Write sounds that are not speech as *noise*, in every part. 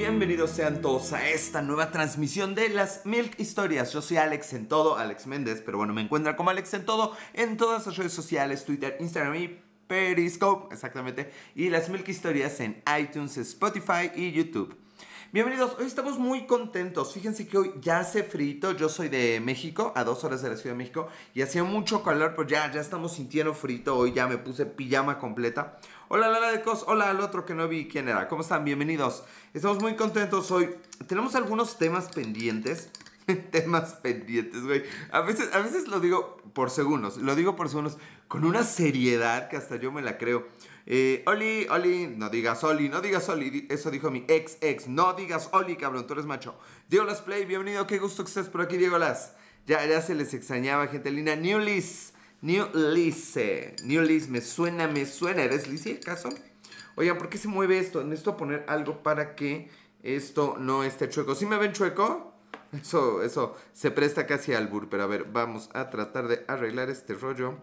Bienvenidos sean todos a esta nueva transmisión de las Milk Historias. Yo soy Alex en todo, Alex Méndez, pero bueno, me encuentran como Alex en todo en todas las redes sociales, Twitter, Instagram y Periscope, exactamente, y las Milk Historias en iTunes, Spotify y YouTube. Bienvenidos, hoy estamos muy contentos. Fíjense que hoy ya hace frito. Yo soy de México, a dos horas de la Ciudad de México, y hacía mucho calor, pero ya, ya estamos sintiendo frito. Hoy ya me puse pijama completa. Hola, Lala de Cos. Hola al otro que no vi quién era. ¿Cómo están? Bienvenidos. Estamos muy contentos hoy. Tenemos algunos temas pendientes. *laughs* temas pendientes, güey. A veces, a veces lo digo por segundos. Lo digo por segundos con una seriedad que hasta yo me la creo. Eh, Oli, Oli, no digas Oli, no digas Oli. Eso dijo mi ex ex. No digas Oli, cabrón, tú eres macho. Diego Las Play, bienvenido. Qué gusto que estés por aquí, Diego Las. Ya, ya se les extrañaba, gente linda. New Liz, New Liz, New Liz, me suena, me suena. ¿Eres Lizzie, acaso? Oigan, ¿por qué se mueve esto? Necesito poner algo para que esto no esté chueco. ¿Sí me ven chueco? Eso, eso se presta casi al bur, pero a ver, vamos a tratar de arreglar este rollo.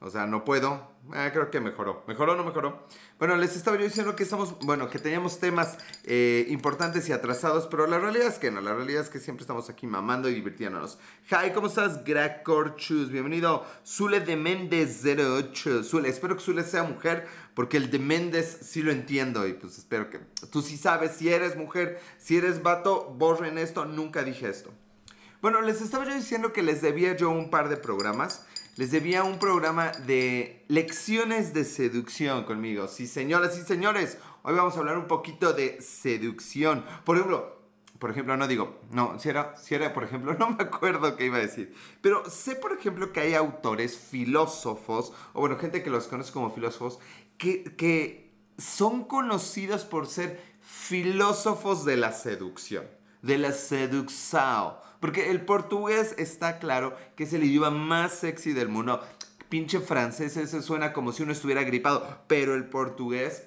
O sea, no puedo. Ah, creo que mejoró. ¿Mejoró o no mejoró? Bueno, les estaba yo diciendo que estamos, bueno, que teníamos temas eh, importantes y atrasados, pero la realidad es que no. La realidad es que siempre estamos aquí mamando y divirtiéndonos. Hi, ¿cómo estás? Gracorchus, bienvenido. Zule de Méndez 08. Zule, espero que Zule sea mujer, porque el de Méndez sí lo entiendo y pues espero que tú sí sabes si eres mujer, si eres vato, borren esto. Nunca dije esto. Bueno, les estaba yo diciendo que les debía yo un par de programas les debía un programa de lecciones de seducción conmigo. Sí, señoras y señores, hoy vamos a hablar un poquito de seducción. Por ejemplo, por ejemplo, no digo, no, si era, si era, por ejemplo, *laughs* no me acuerdo qué iba a decir. Pero sé, por ejemplo, que hay autores, filósofos, o bueno, gente que los conoce como filósofos, que, que son conocidos por ser filósofos de la seducción, de la seduxao. Porque el portugués está claro que es el idioma más sexy del mundo. Pinche francés, ese suena como si uno estuviera gripado. Pero el portugués,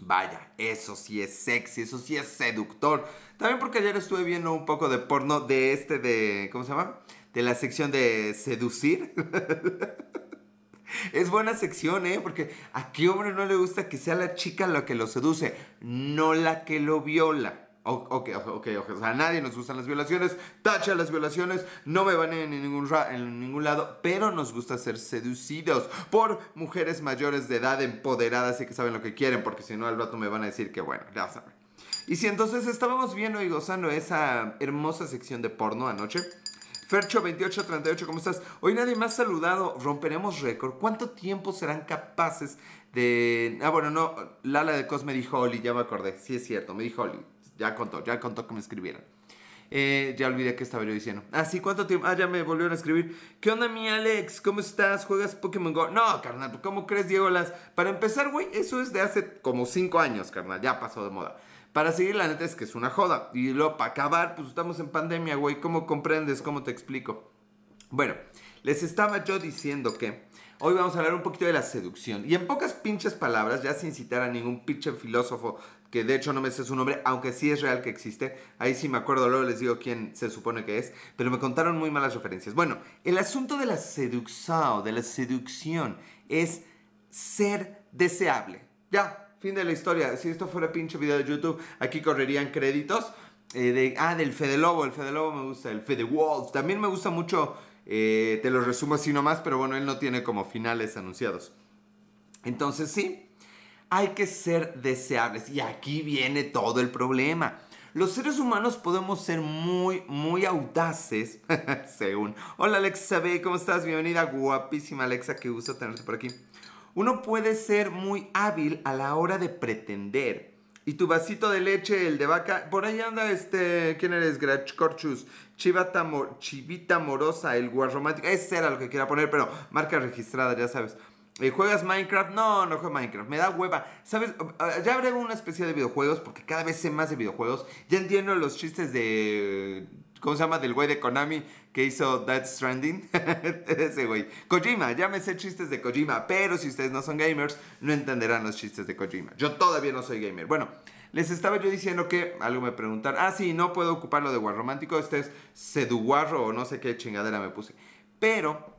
vaya, eso sí es sexy, eso sí es seductor. También porque ayer estuve viendo un poco de porno de este, de, ¿cómo se llama? De la sección de seducir. *laughs* Es buena sección, ¿eh? Porque a qué hombre no le gusta que sea la chica la que lo seduce, no la que lo viola. Ok, ok, ok, o sea, a nadie nos gustan las violaciones, tacha las violaciones, no me van en ningún, en ningún lado, pero nos gusta ser seducidos por mujeres mayores de edad empoderadas y que saben lo que quieren, porque si no al rato me van a decir que bueno, ya saben. Y si entonces estábamos viendo y gozando esa hermosa sección de porno anoche, Fercho2838, ¿cómo estás? Hoy nadie ha saludado, romperemos récord. ¿Cuánto tiempo serán capaces de...? Ah, bueno, no, Lala de Cos me dijo Oli, ya me acordé, sí es cierto, me dijo Oli. Ya contó, ya contó que me escribieron. Eh, ya olvidé que estaba yo diciendo. Ah, sí, ¿cuánto tiempo? Ah, ya me volvieron a escribir. ¿Qué onda, mi Alex? ¿Cómo estás? ¿Juegas Pokémon Go? No, carnal, ¿cómo crees, Diego Las? Para empezar, güey, eso es de hace como 5 años, carnal. Ya pasó de moda. Para seguir, la neta es que es una joda. Y luego, para acabar, pues estamos en pandemia, güey. ¿Cómo comprendes? ¿Cómo te explico? Bueno, les estaba yo diciendo que hoy vamos a hablar un poquito de la seducción. Y en pocas pinches palabras, ya sin citar a ningún pinche filósofo que de hecho no me sé su nombre, aunque sí es real que existe. Ahí sí me acuerdo, luego les digo quién se supone que es, pero me contaron muy malas referencias. Bueno, el asunto de la seducción, de la seducción, es ser deseable. Ya, fin de la historia. Si esto fuera pinche video de YouTube, aquí correrían créditos. Eh, de, ah, del Fede Lobo, el Fede Lobo me gusta, el Fede Wolf. También me gusta mucho, eh, te lo resumo así nomás, pero bueno, él no tiene como finales anunciados. Entonces sí, hay que ser deseables. Y aquí viene todo el problema. Los seres humanos podemos ser muy, muy audaces, *laughs* según. Hola Alexa B, ¿cómo estás? Bienvenida, guapísima Alexa, qué gusto tenerte por aquí. Uno puede ser muy hábil a la hora de pretender. Y tu vasito de leche, el de vaca, por ahí anda este, ¿quién eres? Grachcorchus, Chivita Morosa, el guarromático, ese era lo que quería poner, pero marca registrada, ya sabes. ¿Juegas Minecraft? No, no juego Minecraft. Me da hueva. ¿Sabes? Ya habré una especie de videojuegos porque cada vez sé más de videojuegos. Ya entiendo los chistes de. ¿Cómo se llama? Del güey de Konami que hizo Dead Stranding. *laughs* Ese güey. Kojima, ya me sé chistes de Kojima. Pero si ustedes no son gamers, no entenderán los chistes de Kojima. Yo todavía no soy gamer. Bueno, les estaba yo diciendo que algo me preguntaron. Ah, sí, no puedo ocupar lo de War Romántico. Este es Seduguarro o no sé qué chingadera me puse. Pero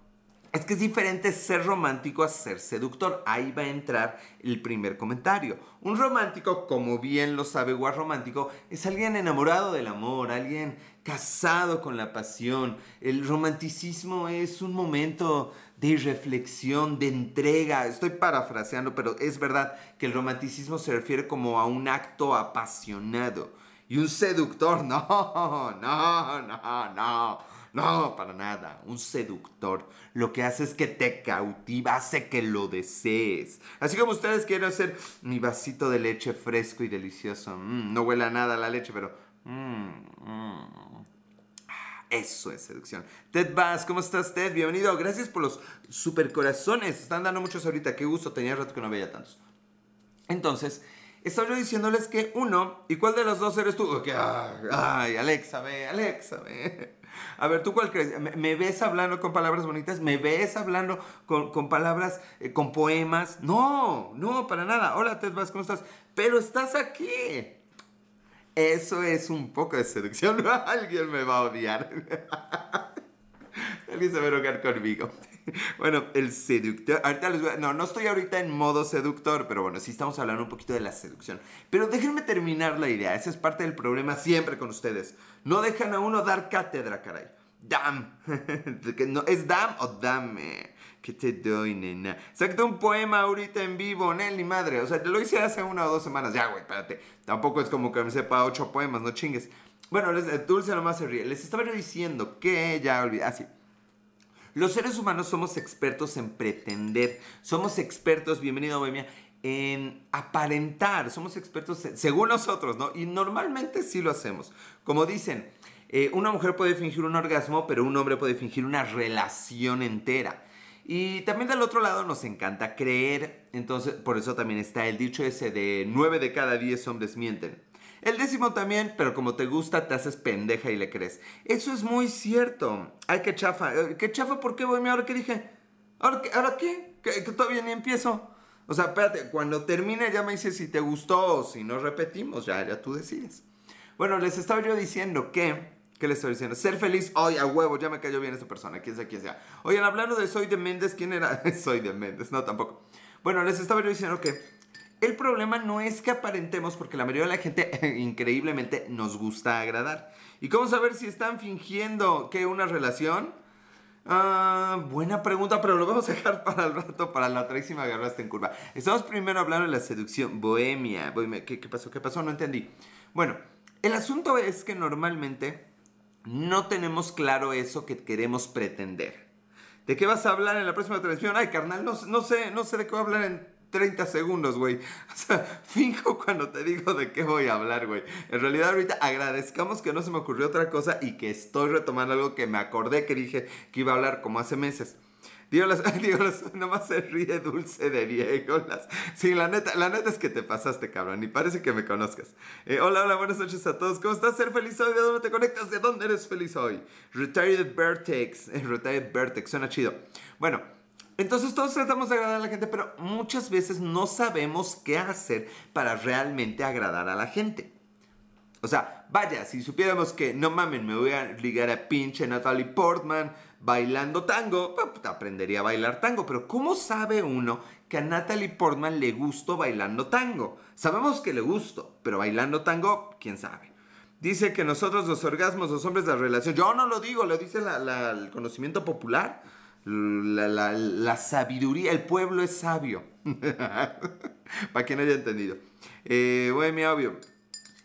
Es que es diferente ser romántico a ser seductor. Ahí va a entrar el primer comentario. Un romántico, como bien lo sabe Guar Romántico, es alguien enamorado del amor, alguien casado con la pasión. El romanticismo es un momento de reflexión, de entrega. Estoy parafraseando, pero es verdad que el romanticismo se refiere como a un acto apasionado. Y un seductor, *laughs* no, no, no, no. No, para nada. Un seductor lo que hace es que te cautiva, hace que lo desees. Así como ustedes quieren hacer mi vasito de leche fresco y delicioso. Mm, no huele a nada la leche, pero... Mm, mm. Eso es seducción. Ted Bass, ¿cómo estás, Ted? Bienvenido. Gracias por los super corazones. Están dando muchos ahorita. Qué gusto. Tenía rato que no veía tantos. Entonces, estaba yo diciéndoles que uno, ¿y cuál de los dos eres tú? ay, Alexa, ve, Alexa, ve. A ver, ¿tú cuál crees? ¿Me, ves hablando con palabras bonitas? ¿Me ves hablando con, palabras, eh, con poemas? No, no, para nada. Hola, Ted Vaz, ¿cómo estás? Pero estás aquí. Eso es un poco de seducción. *laughs* Alguien me va a odiar. *laughs* Alguien se va a enojar conmigo. Bueno, el seductor. Ahorita les voy a... No, no estoy ahorita en modo seductor, pero bueno, sí estamos hablando un poquito de la seducción. Pero déjenme terminar la idea. Ese es parte del problema siempre con ustedes. No dejan a uno dar cátedra, caray. Dam. *laughs* no, ¿Es dam o dame? ¿Qué te doy, nena? Sacate un poema ahorita en vivo, Nelly, madre. O sea, te lo hice hace una o dos semanas. Ya, güey, espérate. Tampoco es como que me sepa ocho poemas, no chingues. Bueno, les, Dulce nomás se ríe. Les estaba diciendo que ya olvidé. Ah, sí. Los seres humanos somos expertos en pretender. Somos expertos, bienvenido, Bohemia, en aparentar. Somos expertos, según nosotros, ¿no? Y normalmente sí lo hacemos. Como dicen, eh, una mujer puede fingir un orgasmo, pero un hombre puede fingir una relación entera. Y también del otro lado nos encanta creer, entonces por eso también está el dicho ese de 9 de cada 10 hombres mienten. El décimo también, pero como te gusta, te haces pendeja y le crees. Eso es muy cierto. Ay, qué chafa. Eh, ¿Qué chafa? ¿Por qué, voy? ¿Ahora qué dije? ¿Ahora qué? ¿Ahora qué? ¿Que, todavía ni empiezo? O sea, espérate, cuando termine ya me dices si te gustó o si no repetimos, ya, ya tú decides. Bueno, les estaba yo diciendo que ¿Qué les estoy diciendo? Ser feliz hoy a huevo, ya me cayó bien esa persona, quién sea quién sea. Oigan, hablando de Soy de Méndez, ¿quién era? *laughs* Soy de Méndez, no, tampoco. Bueno, les estaba yo diciendo que el problema no es que aparentemos, porque la mayoría de la gente *laughs* increíblemente nos gusta agradar. ¿Y cómo saber si están fingiendo que una relación? Ah, buena pregunta, pero lo vamos a dejar *laughs* para el rato, para la próxima agarraste en curva. Estamos primero hablando de la seducción, bohemia. ¿Qué, ¿Qué pasó? ¿Qué pasó? No entendí. Bueno, el asunto es que normalmente no tenemos claro eso que queremos pretender. ¿De qué vas a hablar en la próxima transmisión? Ay, carnal, no sé, no sé de qué voy a hablar en 30 segundos, güey. O sea, finjo cuando te digo de qué voy a hablar, güey. En realidad ahorita agradezcamos que no se me ocurrió otra cosa y que estoy retomando algo que me acordé que dije que iba a hablar como hace meses. Digo, las, *laughs* nomás se ríe dulce de Diego. Sí, la neta, la neta es que te pasaste, cabrón. Y parece que me conozcas. Eh, hola, hola, buenas noches a todos. ¿Cómo estás? ¿Ser feliz hoy? ¿De dónde te conectas? ¿De dónde eres feliz hoy? Retired Vertex. Eh, Retired Vertex, suena chido. Bueno, entonces todos tratamos de agradar a la gente, pero muchas veces no sabemos qué hacer para realmente agradar a la gente. O sea, vaya, si supiéramos que, no mamen, me voy a ligar a pinche Natalie Portman, bailando tango, pues, aprendería a bailar tango. Pero ¿cómo sabe uno que a Natalie Portman le gustó bailando tango? Sabemos que le gustó, pero bailando tango, quién sabe. Dice que nosotros los orgasmos, los hombres de la relación, yo no lo digo, lo dice el conocimiento popular, la, sabiduría, el pueblo es sabio. *laughs* Para quien haya entendido. Eh, mi obvio.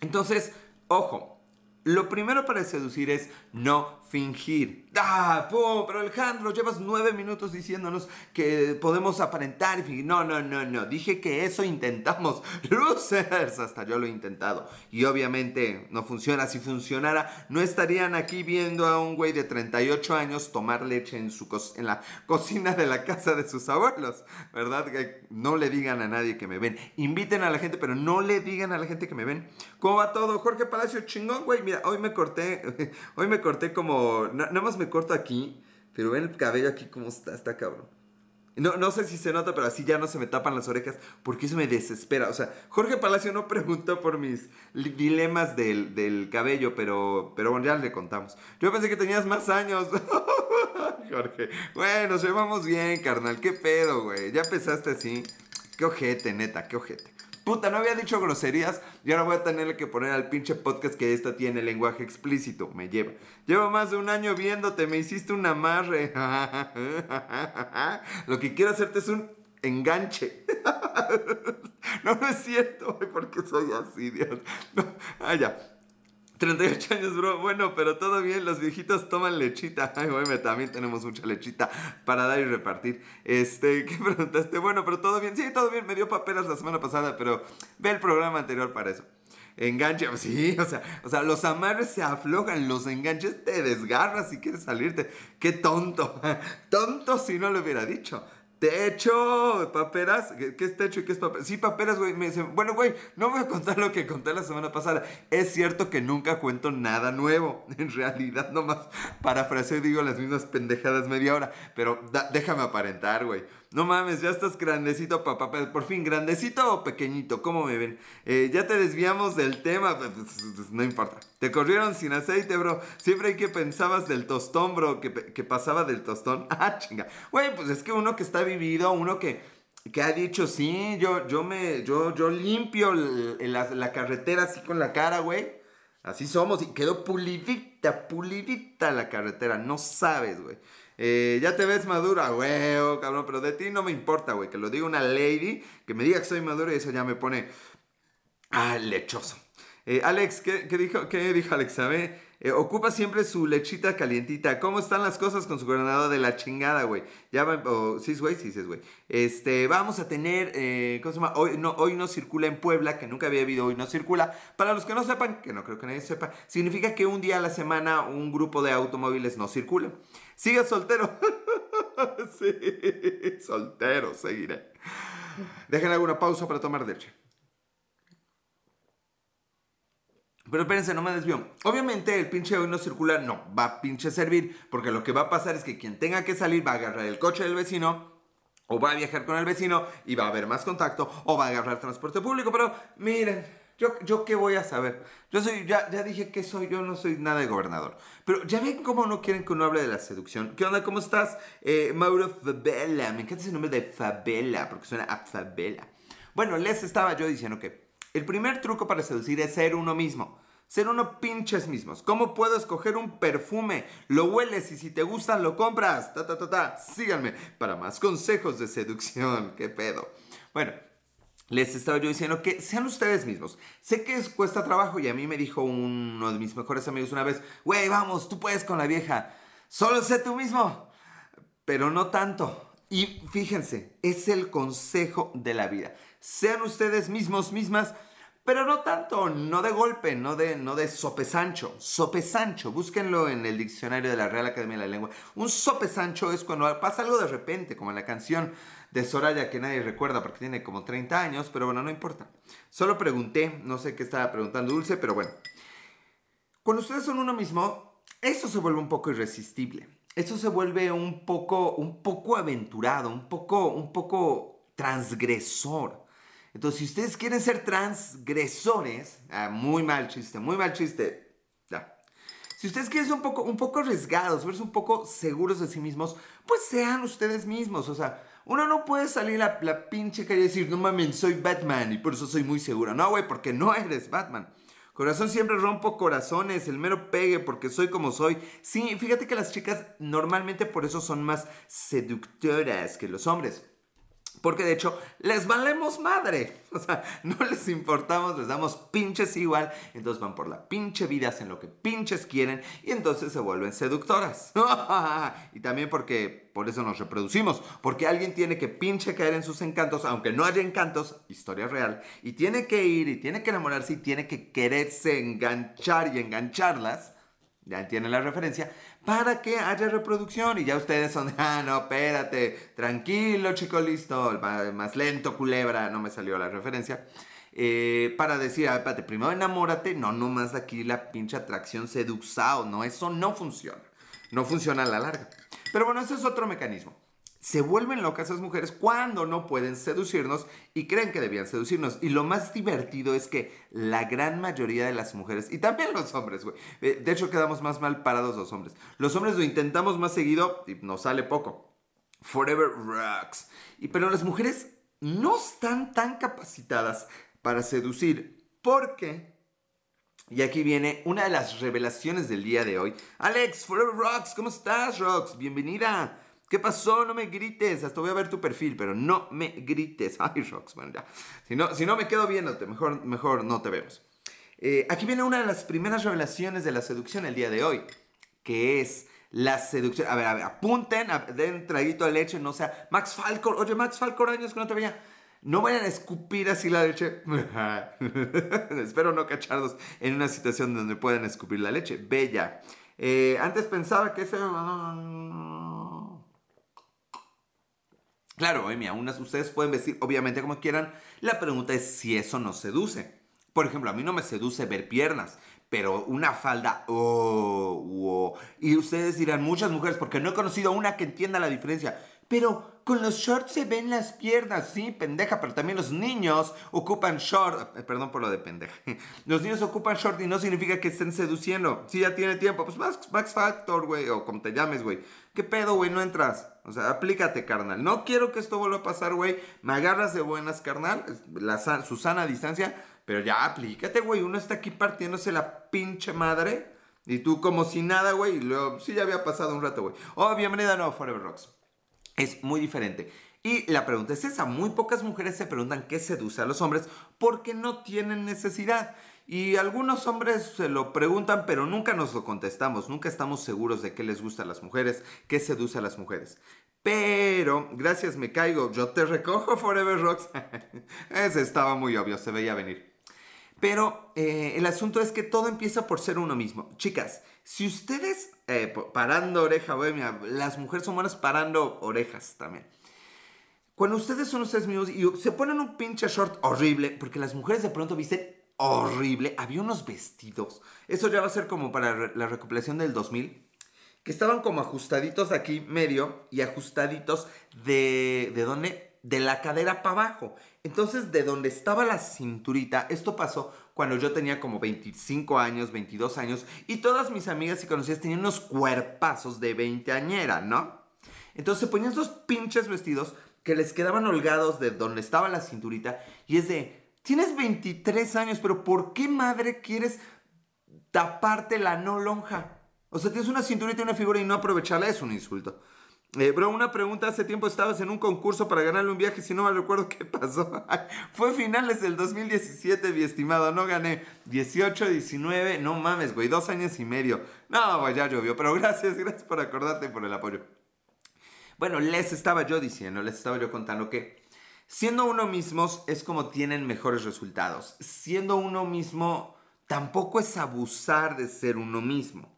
Entonces, ojo, lo primero para seducir es no fingir. ¡Ah! Pero Alejandro, llevas nueve minutos diciéndonos que podemos aparentar y fingir. No, no, no, no. Dije que eso intentamos. *laughs* Losers, hasta yo lo he intentado. Y obviamente no funciona. Si funcionara, no estarían aquí viendo a un güey de 38 años tomar leche en, su en la cocina de la casa de sus abuelos. ¿Verdad? Que no le digan a nadie que me ven. Inviten a la gente, pero no le digan a la gente que me ven. ¿Cómo va todo? Jorge Palacio, chingón, güey. Mira, hoy me corté, *laughs* hoy me corté como nada más me corto aquí, pero ven el cabello aquí como está, está cabrón. No, no sé si se nota, pero así ya no se me tapan las orejas porque eso me desespera. O sea, Jorge Palacio no *laughs* preguntó por mis dilemas del, cabello, pero, pero bueno, ya le contamos. Yo pensé que tenías más años. *laughs* Jorge, bueno, nos llevamos bien, carnal. ¿Qué pedo, güey? Ya empezaste así. Qué ojete, neta, qué ojete. Puta, no había dicho groserías y ahora voy a tenerle que poner al pinche podcast que esta tiene lenguaje explícito. Me lleva. Llevo más de un año viéndote, me hiciste un amarre. *laughs* Lo que quiero hacerte es un enganche. *laughs* no, no es cierto, porque soy así, Dios. *laughs* Ah, ya. 38 años, bro. Bueno, pero todo bien. Los viejitos toman lechita. *laughs* Ay, güey, también tenemos mucha lechita para dar y repartir. Este, *laughs* ¿qué preguntaste? Bueno, pero todo bien. Sí, todo bien. Me dio papelas la semana pasada, pero ve el programa anterior para eso. Enganche, *laughs* sí, o sea, o sea, los amarres se aflojan, los enganches te desgarras si quieres salirte. Qué tonto, tonto si no lo hubiera dicho. Techo, paperas, ¿qué, es techo y qué es paperas? Sí, paperas, güey. Bueno, güey, no voy a contar lo que conté la semana pasada. Es cierto que nunca cuento nada nuevo. *laughs* En realidad, nomás parafraseo y digo las mismas pendejadas media hora. Pero déjame aparentar, güey. No mames, ya estás grandecito, papá. Por fin, grandecito o pequeñito, ¿cómo me ven? Eh, ya te desviamos del tema, pues, pues, pues, no importa. Te corrieron sin aceite, bro. Siempre hay que pensabas del tostón, bro, que, pasaba del tostón. *laughs* Ah, chinga. Güey, pues es que uno que está vivido, uno que, que ha dicho, sí, yo, yo me, yo, yo limpio la, la carretera así con la cara, güey. Así somos y quedó pulidita, pulidita la carretera. No sabes, güey. Eh, ya te ves madura, oh, cabrón, pero de ti no me importa, güey. Que lo diga una lady, que me diga que soy madura y eso ya me pone. Ah, lechoso. Eh, Alex, ¿qué, dijo, ¿qué dijo Alex? ¿Sabe? Eh, ocupa siempre su lechita calientita. ¿Cómo están las cosas con su granado de la chingada, güey? Ya va, oh, sí, güey, sí, sí, güey. Este, vamos a tener, eh, ¿cómo se llama? Hoy no, hoy no circula en Puebla, que nunca había habido hoy no circula. Para los que no sepan, que no creo que nadie sepa, significa que un día a la semana un grupo de automóviles no circula. Sigue soltero. *laughs* sí, soltero, seguiré. Dejen alguna pausa para tomar leche. Pero espérense, no me desvío. Obviamente el pinche hoy no circula, no, va a pinche servir, porque lo que va a pasar es que quien tenga que salir va a agarrar el coche del vecino, o va a viajar con el vecino y va a haber más contacto, o va a agarrar transporte público, pero miren, yo, yo qué voy a saber. Yo soy, ya, ya dije que soy, yo no soy nada de gobernador. Pero ya ven cómo no quieren que uno hable de la seducción. ¿Qué onda? ¿Cómo estás? Eh, Mauro Fabela. Me encanta ese nombre de Fabela, porque suena a Fabela. Bueno, les estaba yo diciendo que el primer truco para seducir es ser uno mismo. Ser uno pinches mismos. ¿Cómo puedo escoger un perfume? Lo hueles y si te gustan lo compras. Ta, ta, ta, ta. Síganme para más consejos de seducción. ¿Qué pedo? Bueno, les estaba yo diciendo que sean ustedes mismos. Sé que cuesta trabajo y a mí me dijo uno de mis mejores amigos una vez, güey, vamos, tú puedes con la vieja. Solo sé tú mismo. Pero no tanto. Y fíjense, es el consejo de la vida. Sean ustedes mismos, mismas, pero no tanto, no de golpe, no de, no de sopesancho. Sopesancho, búsquenlo en el diccionario de la Real Academia de la Lengua. Un sopesancho es cuando pasa algo de repente, como en la canción de Soraya que nadie recuerda porque tiene como 30 años, pero bueno, no importa. Solo pregunté, no sé qué estaba preguntando Dulce, pero bueno. Cuando ustedes son uno mismo, eso se vuelve un poco irresistible. Eso se vuelve un poco, un poco aventurado, un poco, un poco transgresor. Entonces, si ustedes quieren ser transgresores, ah, muy mal chiste, muy mal chiste. Si ustedes quieren ser un poco, un poco arriesgados, verse un poco seguros de sí mismos, pues sean ustedes mismos. O sea, uno no puede salir a la pinche calle y decir, no mames, soy Batman y por eso soy muy seguro. No, güey, porque no eres Batman. Corazón siempre rompo corazones, el mero pegue porque soy como soy. Sí, fíjate que las chicas normalmente por eso son más seductoras que los hombres. Porque de hecho, les valemos madre. *laughs* O sea, no les importamos, les damos pinches igual. Entonces van por la pinche vida, hacen lo que pinches quieren y entonces se vuelven seductoras. *laughs* y también porque por eso nos reproducimos. Porque alguien tiene que pinche caer en sus encantos, aunque no haya encantos, historia real. Y tiene que ir y tiene que enamorarse y tiene que quererse enganchar y engancharlas. Ya tienen la referencia para que haya reproducción. Y ya ustedes son, *laughs* ah, no, espérate, tranquilo, chico, listo, más lento, culebra, no me salió la referencia. Eh, para decir, ah, espérate, primero enamórate, no, no más aquí la pinche atracción seduxao, no, eso no funciona. No funciona a la larga. Pero bueno, ese es otro mecanismo. Se vuelven locas esas mujeres cuando no pueden seducirnos y creen que debían seducirnos. Y lo más divertido es que la gran mayoría de las mujeres, y también los hombres, güey, eh, de hecho quedamos más mal parados los hombres. Los hombres lo intentamos más seguido y nos sale poco. Forever rocks. Y, pero las mujeres no están tan capacitadas para seducir porque... Y aquí viene una de las revelaciones del día de hoy. Alex, Forever Rocks, ¿cómo estás, Rocks? Bienvenida. ¿Qué pasó? No me grites. Hasta voy a ver tu perfil, pero no me grites. *laughs* Ay, Rox, bueno, ya. Si no, si no me quedo viéndote, mejor, mejor no te vemos. Eh, aquí viene una de las primeras revelaciones de la seducción el día de hoy, que es la seducción. A ver, a apunten, den traguito de leche, no sea Max Falcor. Oye, Max Falcor, años que no te veía. No vayan a escupir así la leche. *laughs* Espero no cacharlos en una situación donde puedan escupir la leche. Bella. Eh, antes pensaba que ese... Claro, Emi, unas ustedes pueden decir obviamente como quieran. La pregunta es si eso nos seduce. Por ejemplo, a mí no me seduce ver piernas, pero una falda, oh, Y ustedes dirán, muchas mujeres, porque no he conocido una que entienda la diferencia. Pero con los shorts se ven las piernas, sí, pendeja, pero también los niños ocupan short, eh, perdón por lo de pendeja. *laughs* Los niños ocupan short y no significa que estén seduciendo. Si ya tiene tiempo, pues Max, Max Factor, güey, o como te llames, güey. ¿Qué pedo, güey? No entras. O sea, aplícate, carnal. No quiero que esto vuelva a pasar, güey. Me agarras de buenas, carnal. La, su sana distancia. Pero ya aplícate, güey. Uno está aquí partiéndose la pinche madre. Y tú como si nada, güey. Sí, ya había pasado un rato, güey. Oh, bienvenida a no, Forever Rocks. Es muy diferente. Y la pregunta es esa, muy pocas mujeres se preguntan qué seduce a los hombres porque no tienen necesidad. Y algunos hombres se lo preguntan, pero nunca nos lo contestamos, nunca estamos seguros de qué les gusta a las mujeres, qué seduce a las mujeres. Pero, gracias, me caigo, yo te recojo Forever Rocks. *laughs* Ese estaba muy obvio, se veía venir. Pero eh, el asunto es que todo empieza por ser uno mismo. Chicas, si ustedes, eh, parando oreja, bohemia, las mujeres son buenas parando orejas también. Cuando ustedes son ustedes mismos y se ponen un pinche short horrible, porque las mujeres de pronto visten horrible, había unos vestidos, eso ya va a ser como para la recopilación del 2000, que estaban como ajustaditos aquí medio y ajustaditos de, ¿de dónde? De la cadera para abajo. Entonces, de donde estaba la cinturita, esto pasó cuando yo tenía como 25 años, 22 años, y todas mis amigas y conocidas tenían unos cuerpazos de 20 añera, ¿no? Entonces se ponían esos pinches vestidos que les quedaban holgados de donde estaba la cinturita, y es de, tienes 23 años, pero ¿por qué madre quieres taparte la no lonja? O sea, tienes una cinturita y una figura y no aprovecharla es un insulto. Eh, bro, una pregunta, hace tiempo estabas en un concurso para ganarle un viaje, si no me recuerdo qué pasó. *laughs* Fue finales del 2017, mi estimado, no gané 18, 19, no mames, güey, dos años y medio. No, güey, ya llovió, pero *laughs* gracias, gracias por acordarte y por el apoyo. Bueno, les estaba yo diciendo, les estaba yo contando que siendo uno mismo es como tienen mejores resultados. Siendo uno mismo tampoco es abusar de ser uno mismo.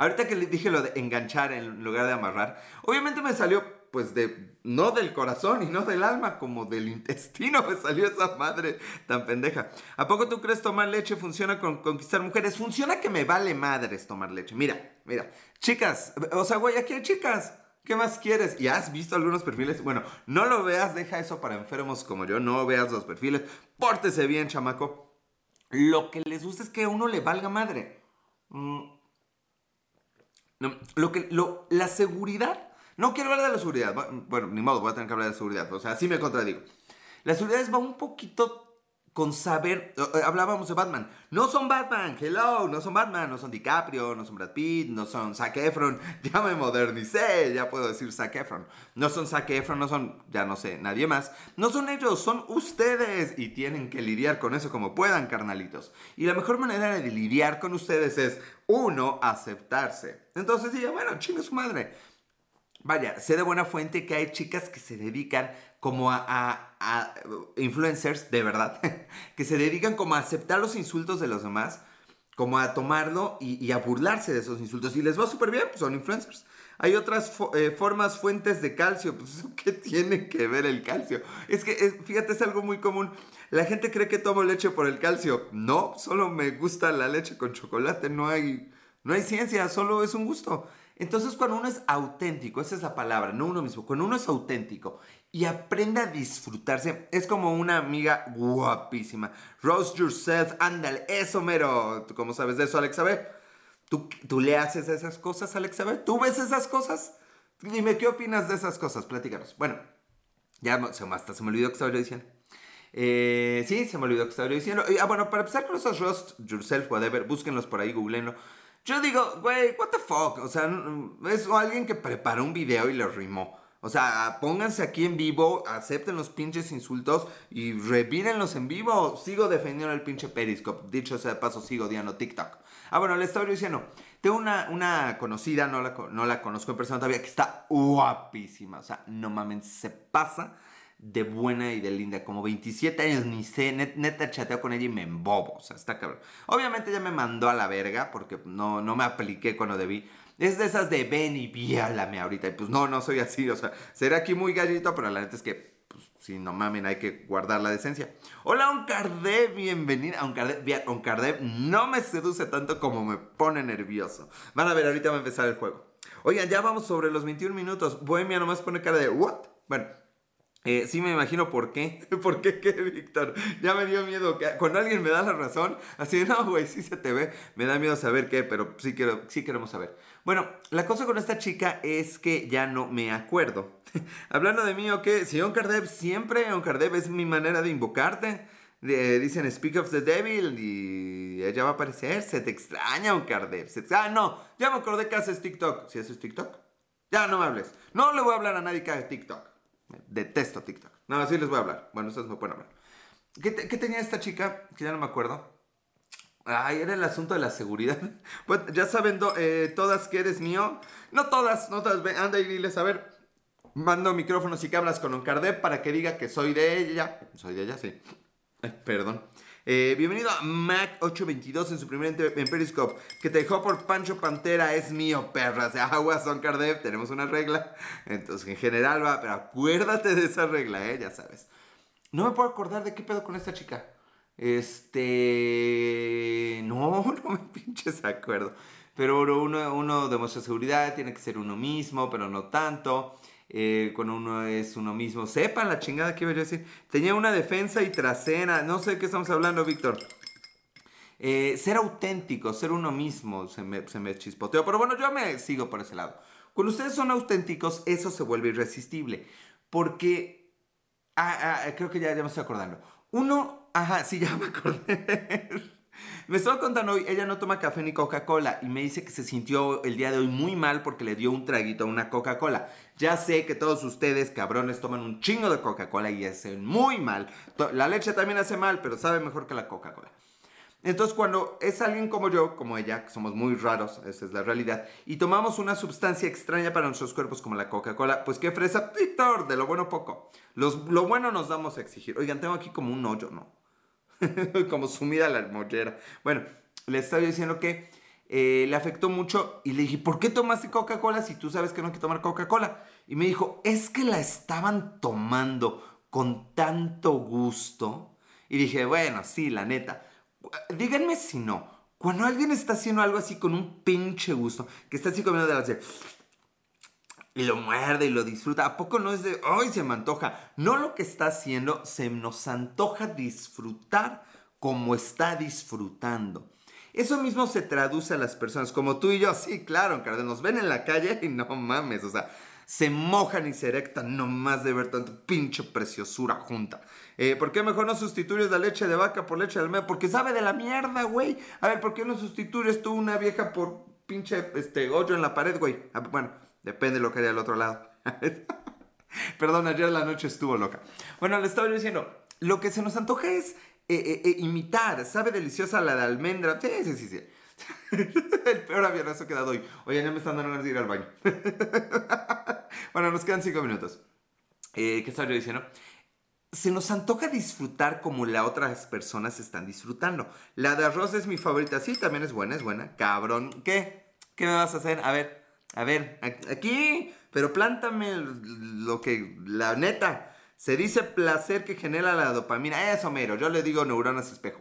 Ahorita que le dije lo de enganchar en lugar de amarrar, obviamente me salió pues de no del corazón y no del alma, como del intestino *laughs* me salió esa madre tan pendeja. ¿A poco tú crees tomar leche funciona con conquistar mujeres? Funciona que me vale madres tomar leche. Mira, mira, chicas, o sea, güey, aquí hay chicas. ¿Qué más quieres? ¿Y has visto algunos perfiles? Bueno, no lo veas, deja eso para enfermos como yo, no veas los perfiles, pórtese bien, chamaco. Lo que les gusta es que a uno le valga madre. Mm, lo que, lo, la seguridad, no quiero hablar de la seguridad, bueno, ni modo, voy a tener que hablar de seguridad, o sea, así me contradigo. La seguridad va un poquito con saber, eh, hablábamos de Batman, no son Batman, hello, no son Batman, no son DiCaprio, no son Brad Pitt, no son Zac Efron, *laughs* ya me modernicé, ya puedo decir Zac Efron, no son Zac Efron, no son, ya no sé, nadie más, no son ellos, son ustedes y tienen que lidiar con eso como puedan, carnalitos. Y la mejor manera de lidiar con ustedes es, uno, aceptarse. Entonces diga, bueno, chingue su madre. Vaya, sé de buena fuente que hay chicas que se dedican como a, influencers, de verdad, *laughs* que se dedican como a aceptar los insultos de los demás, como a tomarlo y, a burlarse de esos insultos. Y les va súper bien, pues son influencers. Hay otras eh, formas, fuentes de calcio. Pues, *laughs* ¿qué tiene que ver el calcio? Es que, fíjate, es algo muy común. La gente cree que tomo leche por el calcio. No, solo me gusta la leche con chocolate. No hay, no hay ciencia, solo es un gusto. Entonces cuando uno es auténtico, esa es la palabra, no uno mismo, cuando uno es auténtico y aprende a disfrutarse, es como una amiga guapísima. Roast yourself, ándale, eso mero. ¿Tú cómo sabes de eso, Alexa B? ¿Tú, ¿Tú le haces esas cosas, Alexa B? ¿Tú ves esas cosas? Dime, ¿qué opinas de esas cosas? Platícanos. Bueno, ya hasta se me olvidó que estaba yo diciendo. Eh, sí, se me olvidó que estaba yo diciendo. Ah, bueno, para empezar con esos roast yourself, whatever, búsquenlos por ahí, googleenlo. Yo digo, güey, what the fuck. O sea, es alguien que preparó un video y lo rimó. O sea, pónganse aquí en vivo, acepten los pinches insultos y revírenlos en vivo. Sigo defendiendo el pinche Periscope. Dicho sea de paso, sigo odiando TikTok. Ah, bueno, le estaba diciendo. Tengo una, una conocida, no la, no la conozco en persona todavía, que está guapísima. O sea, no mames, se pasa de buena y de linda. Como 27 años, ni sé, neta chateo con ella y me embobo. O sea, está cabrón. Obviamente ya me mandó a la verga porque no, no me apliqué cuando debí. Es de esas de ven y viálame ahorita. Y pues no, no soy así. O sea, seré aquí muy gallito, pero la neta es que, pues, si no mamen, hay que guardar la decencia. Hola, Oncardev, bienvenida. Oncardev, Oncardev no me seduce tanto como me pone nervioso. Van a ver, ahorita va a empezar el juego. Oigan, ya vamos sobre los 21 minutos. Bohemia nomás pone cara de, ¿what? Bueno, eh, sí me imagino por qué. *laughs* ¿Por qué qué, Víctor? Ya me dio miedo. Que cuando alguien me da la razón, así de, no, güey, sí se te ve. Me da miedo saber qué, pero sí, quiero, sí queremos saber. Bueno, la cosa con esta chica es que ya no me acuerdo. *laughs* Hablando de mí, ¿o qué? Si Oncardev siempre, Oncardev es mi manera de invocarte. dicen Speak of the Devil y ella va a aparecer. Se te extraña, Oncardev. Ah, no, ya me acordé que haces TikTok. ¿Si haces TikTok? Ya no me hables. No le voy a hablar a nadie que haga TikTok. Detesto TikTok. No, así les voy a hablar. Bueno, ustedes me pueden hablar. ¿Qué, tenía esta chica? Que ya no me acuerdo. Ay, era el asunto de la seguridad. *laughs* Pues ya saben eh, todas que eres mío. No todas, no todas. Anda y diles, a ver, mando micrófonos y cámaras con Oncardep para que diga que soy de ella. Soy de ella, sí. perdón. Eh, bienvenido a Mac822 en su primer en Periscope. Que te dejó por Pancho Pantera es mío, perra. O sea, *laughs* aguas son Cardev, tenemos una regla. Entonces, en general va, pero acuérdate de esa regla, ¿eh? Ya sabes. No me puedo acordar de qué pedo con esta chica. Este. No, *laughs* no me pinches acuerdo. Pero uno, uno demuestra seguridad, tiene que ser uno mismo, pero no tanto eh, cuando uno es uno mismo. Sepan la chingada que iba a decir. Tenía una defensa y trasera. No sé de qué estamos hablando, Víctor. Eh, ser auténtico, ser uno mismo, se me, se me chispoteó. Pero bueno, yo me sigo por ese lado. Cuando ustedes son auténticos, eso se vuelve irresistible. Porque. Ah, ah, creo que ya, ya me estoy acordando. Uno. Ajá, sí, ya me acordé. *laughs* Me estaba contando hoy, ella no toma café ni Coca-Cola y me dice que se sintió el día de hoy muy mal porque le dio un traguito a una Coca-Cola. Ya sé que todos ustedes, cabrones, toman un chingo de Coca-Cola y hacen muy mal. La leche también hace mal, pero sabe mejor que la Coca-Cola. Entonces, cuando es alguien como yo, como ella, que somos muy raros, esa es la realidad, y tomamos una sustancia extraña para nuestros cuerpos como la Coca-Cola, pues qué fresa, Víctor, de lo bueno poco. lo bueno nos damos a exigir. Oigan, tengo aquí como un hoyo, ¿no? *laughs* como sumida la mollera. Bueno, le estaba diciendo que eh, le afectó mucho y le dije, ¿por qué tomaste Coca-Cola si tú sabes que no hay que tomar Coca-Cola? Y me dijo, es que la estaban tomando con tanto gusto. Y dije, bueno, sí, la neta. Díganme si no. Cuando alguien está haciendo algo así con un pinche gusto, que está así comiendo de la y lo muerde y lo disfruta. ¿A poco no es de, ay, se me antoja? No lo que está haciendo, se nos antoja disfrutar como está disfrutando. Eso mismo se traduce a las personas, como tú y yo, sí, claro, nos ven en la calle y no mames, o sea, se mojan y se erectan nomás de ver tanto pinche preciosura junta. Eh, ¿Por qué mejor no sustituyes la leche de vaca por leche de almendra? Porque sabe de la mierda, güey. A ver, ¿por qué no sustituyes tú una vieja por pinche este, hoyo en la pared, güey? Ah, bueno, Depende de lo que haya al otro lado. *laughs* Perdón, ayer la noche estuvo loca. Bueno, le estaba diciendo, lo que se nos antoja es eh, eh, eh, imitar. Sabe deliciosa la de almendra. Sí, sí, sí, sí. *laughs* El peor avionazo que he dado hoy. Oye, ya me están dando ganas de ir al baño. *laughs* bueno, nos quedan cinco minutos. ¿Qué estaba yo diciendo? Se nos antoja disfrutar como las otras personas están disfrutando. La de arroz es mi favorita. Sí, también es buena, es buena. Cabrón. ¿Qué? ¿Qué me vas a hacer? A ver, a ver, aquí, pero plántame lo que, la neta, se dice placer que genera la dopamina. Eso, mero, yo le digo neuronas espejo.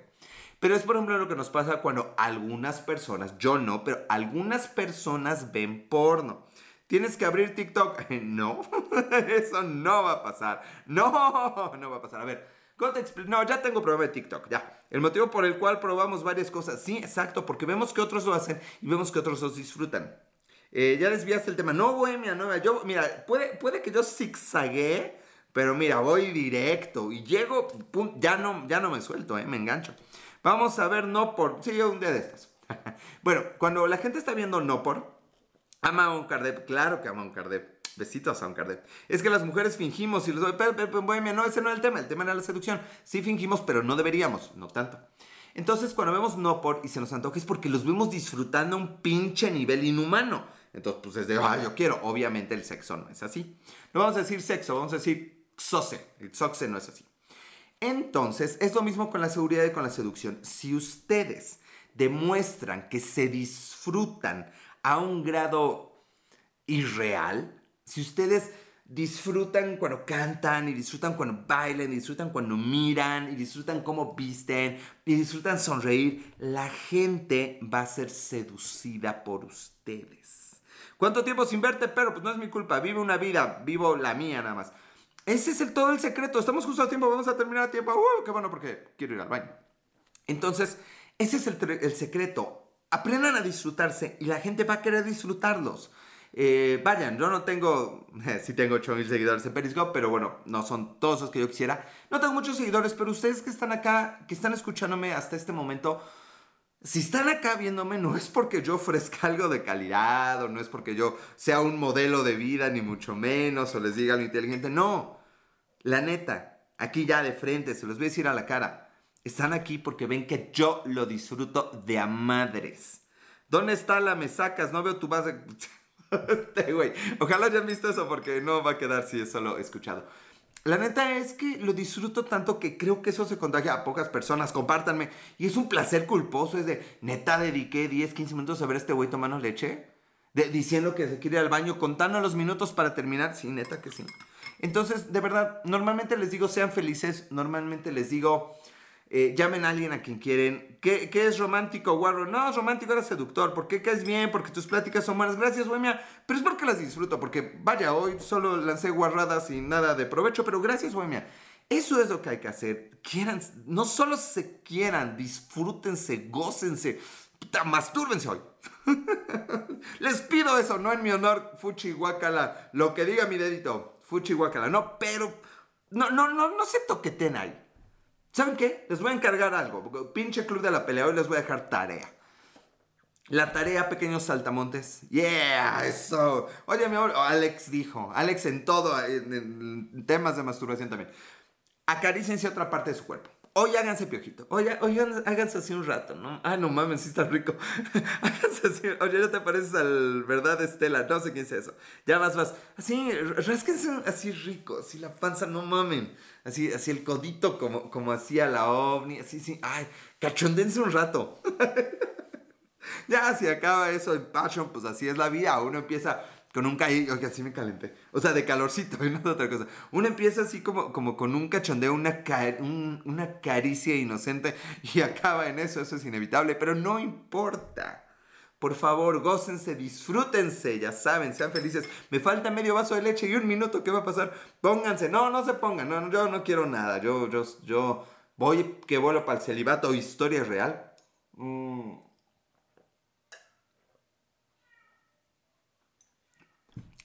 Pero es por ejemplo lo que nos pasa cuando algunas personas, yo no, pero algunas personas ven porno. Tienes que abrir TikTok. *laughs* No, *laughs* eso no va a pasar. No, no va a pasar. A ver, ¿cómo te explico? No, ya tengo problema de TikTok, ya. El motivo por el cual probamos varias cosas. Sí, exacto, porque vemos que otros lo hacen y vemos que otros los disfrutan. Eh, ya desviaste el tema. No, bohemia, no. Yo, mira, puede, puede que yo zigzaguee, pero mira, voy directo y llego, ya, no, ya no me suelto, eh, me engancho. Vamos a ver no por. Sí, un día de estas. *laughs* bueno, cuando la gente está viendo no por, ama a un Kardec, claro que ama a un Kardec. Besitos a un Kardec. Es que las mujeres fingimos y los pero, bohemia, no, ese no es el tema, el tema era la seducción. Sí fingimos, pero no deberíamos, no tanto. Entonces, cuando vemos no por y se nos antoja es porque los vemos disfrutando a un pinche nivel inhumano. Entonces, pues es de, ah, yo quiero. Obviamente el sexo no es así. No vamos a decir sexo, vamos a decir xose. El xoxe no es así. Entonces, es lo mismo con la seguridad y con la seducción. Si ustedes demuestran que se disfrutan a un grado irreal, si ustedes disfrutan cuando cantan y disfrutan cuando bailan y disfrutan cuando miran y disfrutan cómo visten y disfrutan sonreír, la gente va a ser seducida por ustedes. ¿Cuánto tiempo sin verte? Pero pues no es mi culpa. Vive una vida, vivo la mía nada más. Ese es el, todo el secreto. Estamos justo a tiempo, vamos a terminar a tiempo. ¡Uh, qué bueno porque quiero ir al baño! Entonces, ese es el, secreto. Aprendan a disfrutarse y la gente va a querer disfrutarlos. Eh, vayan, yo no tengo, *laughs* sí tengo 8000 seguidores en Periscope, pero bueno, no son todos los que yo quisiera. No tengo muchos seguidores, pero ustedes que están acá, que están escuchándome hasta este momento, si están acá viéndome, no es porque yo ofrezca *laughs* algo de calidad o no es porque yo sea un modelo de vida, ni mucho menos, o les diga algo inteligente. No, la neta, aquí ya de frente, se los voy a decir a la cara. Están aquí porque ven que yo lo disfruto de a madres. ¿Dónde está la me sacas? No veo tu base. *laughs* este. Ojalá hayan visto eso porque no va a quedar si es solo escuchado. La neta es que lo disfruto tanto que creo que eso se contagia a pocas personas. Compártanme. Y es un placer culposo. Es de, neta, dediqué 10, 15 minutos a ver a este güey tomando leche. De, diciendo que se quiere ir al baño, contando los minutos para terminar. Sí, neta que sí. Entonces, de verdad, normalmente les digo, sean felices. Normalmente les digo, eh, llamen a alguien a quien quieren. ¿Qué, es romántico, guarro? No, romántico era seductor. ¿Por qué caes bien? Porque tus pláticas son buenas. Gracias, Bohemia. Pero es porque las disfruto. Porque, vaya, hoy solo lancé guarradas y nada de provecho. Pero gracias, Bohemia. Eso es lo que hay que hacer. Quieran, no solo se quieran, disfrútense, gócense. Mastúrbense hoy. *laughs* Les pido eso, no en mi honor, fuchi. Lo que diga mi dedito, fuchi. No, pero no, no, no, no se toqueten ahí. ¿Saben qué? Les voy a encargar algo. Pinche club de la pelea, hoy les voy a dejar tarea. La tarea, pequeños saltamontes. Yeah, eso. Oye, mi amor, Alex dijo. Alex en todo, en, temas de masturbación también. Acarícense otra parte de su cuerpo. Hoy háganse piojito. Oye, oye, háganse así un rato, ¿no? Ah, no mames, sí está rico. *laughs* háganse así. Oye, ya te pareces al verdad Estela. No sé quién es eso. Ya vas, vas. Así, rásquense así rico. Así la panza, no mamen. Así, así el codito como, como hacía la ovni. Así, sí. Ay, cachondense un rato. *laughs* ya, si acaba eso en Passion, pues así es la vida. Uno empieza con un caí, oye, así me calenté. O sea, de calorcito, *laughs* no de otra cosa. Uno empieza así como, como con un cachondeo, una, una caricia inocente y *laughs* acaba en eso, eso es inevitable, pero no importa. Por favor, gócense, disfrútense, ya saben, sean felices. Me falta medio vaso de leche y un minuto, ¿qué va a pasar? Pónganse, no, no se pongan, no, yo no quiero nada, yo, yo, yo voy que vuelo para el celibato, historia real. Mm.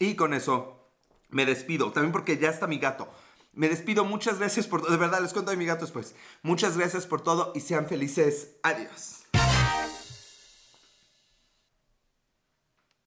Y con eso me despido. También porque ya está mi gato. Me despido. Muchas gracias por todo. De verdad, les cuento de mi gato después. Muchas gracias por todo y sean felices. Adiós.